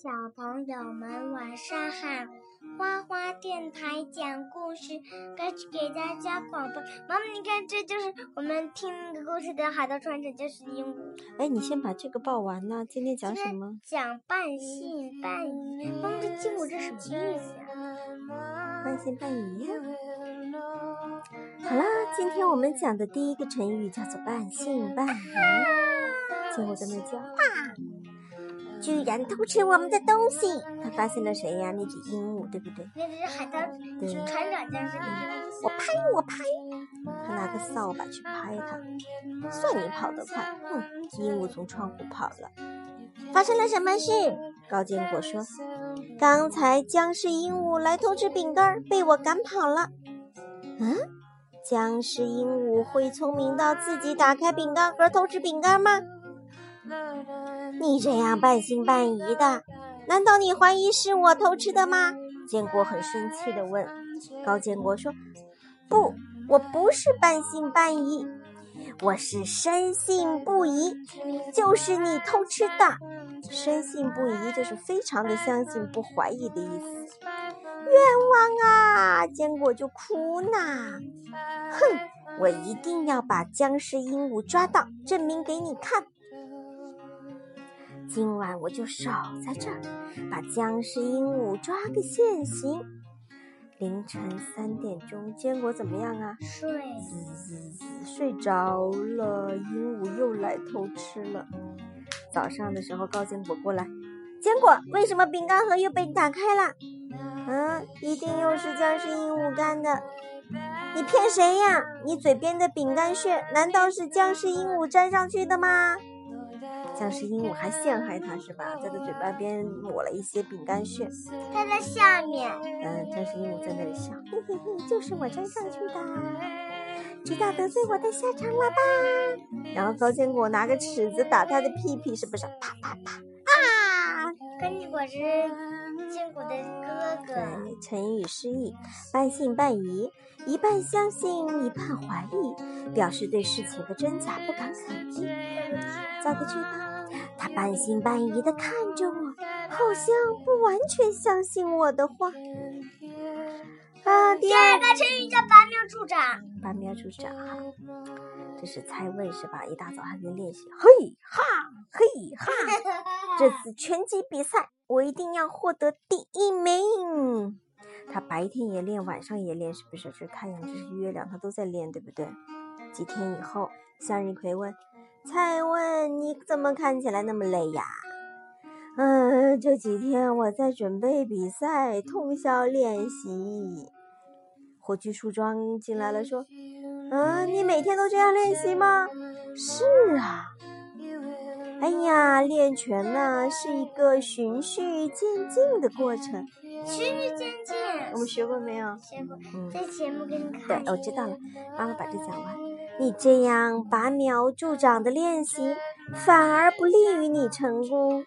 小朋友们晚上好！花花电台讲故事开始给大家广播。妈妈，你看，这就是我们听那个故事的海盗船长，就是鹦鹉。哎，你先把这个报完呢。今天讲什么？讲半信半疑。妈妈，这鹦鹉这什么意思啊？半信半疑呀。好啦，今天我们讲的第一个成语叫做半信半疑。听我在那叫。居然偷吃我们的东西！他发现了谁呀？那只鹦鹉，对不对？那只海盗船长将是鹦鹉。我拍，我拍！他拿个扫把去拍它。算你跑得快！哼！鹦鹉从窗户跑了。发生了什么事？高坚果说：“刚才僵尸鹦鹉来偷吃饼干，被我赶跑了。”嗯？僵尸鹦鹉会聪明到自己打开饼干盒偷吃饼干吗？你这样半信半疑的，难道你怀疑是我偷吃的吗？坚果很生气地问。高坚果说：“不，我不是半信半疑，我是深信不疑，就是你偷吃的。深信不疑就是非常的相信，不怀疑的意思。冤枉啊！坚果就哭呐。哼，我一定要把僵尸鹦鹉抓到，证明给你看。”今晚我就守在这儿，把僵尸鹦鹉抓个现行。凌晨三点钟，坚果怎么样啊？睡，睡着了。鹦鹉又来偷吃了。早上的时候，高坚果过来，坚果，为什么饼干盒又被打开了？嗯，一定又是僵尸鹦鹉干的。你骗谁呀？你嘴边的饼干屑，难道是僵尸鹦鹉粘上去的吗？僵尸鹦鹉还陷害他是吧？在他嘴巴边抹了一些饼干屑。他在下面。嗯，僵尸鹦鹉在那里笑，嘿嘿嘿，就是我粘上去的，知道得罪我的下场了吧？然后高坚果拿个尺子打他的屁屁，是不是？啪啪啪！啊！高坚果是坚果的哥哥。对，成语失忆，半信半疑，一半相信，一半怀疑，表示对事情的真假不敢肯定。造个句吧。他半信半疑地看着我，好像不完全相信我的话。啊，第二个成语叫拔苗助长。拔苗助长，哈，这是猜问是吧？一大早还在练习，嘿哈，嘿哈。这次拳击比赛，我一定要获得第一名。他白天也练，晚上也练，是不是？这是太阳，这是月亮，他都在练，对不对？几天以后，向日葵问。蔡问：“你怎么看起来那么累呀？”“嗯，这几天我在准备比赛，通宵练习。”火炬树桩进来了，说：“嗯，你每天都这样练习吗？”“是啊。”“哎呀，练拳呢是一个循序渐进的过程。”“循序渐进。”我们学过没有？学过。嗯，在节目给你看。对，我知道了。妈妈把这讲完。你这样拔苗助长的练习，反而不利于你成功。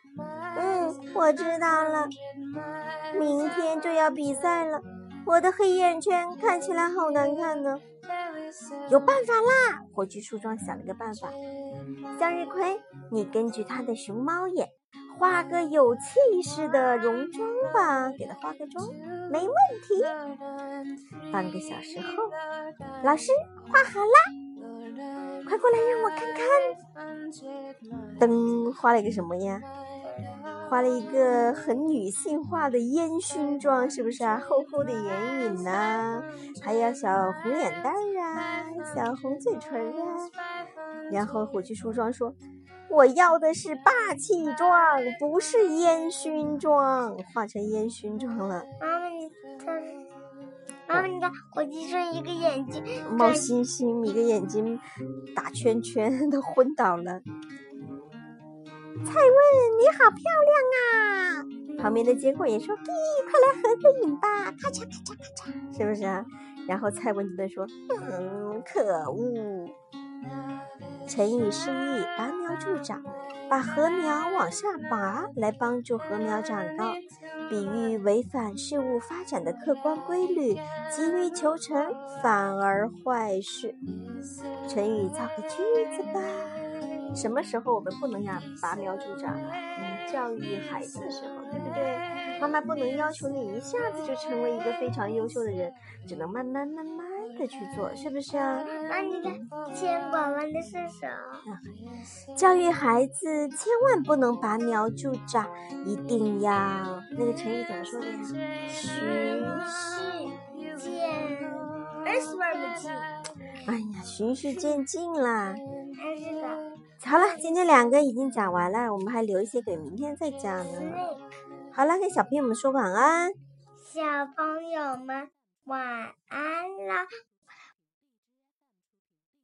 嗯，我知道了。明天就要比赛了，我的黑眼圈看起来好难看呢。有办法啦！火炬树桩想了个办法。向日葵，你根据它的熊猫眼，画个有气势的戎装吧，给他化个妆，没问题。半个小时后，老师画好啦。快过来让我看看！噔，画了一个什么呀？画了一个很女性化的烟熏妆，是不是啊？厚厚的眼影呐，还有小红脸蛋儿啊，小红嘴唇啊。然后回去梳妆说：“我要的是霸气妆，不是烟熏妆。”化成烟熏妆了。妈妈，你看。妈妈，你看，火鸡剩一个眼睛冒星星，一个眼睛打圈圈，都昏倒了。蔡问，你好漂亮啊！旁边的结果也说：“咦，快来合个影吧！”咔嚓咔嚓咔嚓，是不是啊？然后蔡文就在说：“嗯，可恶。”成语示意拔苗助长，把禾苗往下拔来帮助禾苗长高，比喻违反事物发展的客观规律，急于求成反而坏事。成语造个句子吧。什么时候我们不能呀拔苗助长啊？嗯，教育孩子的时候，对不对？妈妈不能要求你一下子就成为一个非常优秀的人，只能慢慢慢慢的去做，是不是啊？那你看牵广弯的是什么？教育孩子千万不能拔苗助长，一定要那个成语怎么说的呀？循序渐，不进。哎呀，循序渐进啦。还是的。好了，今天两个已经讲完了，我们还留一些给明天再讲呢。好了，跟小朋友们说晚安。小朋友们晚安啦。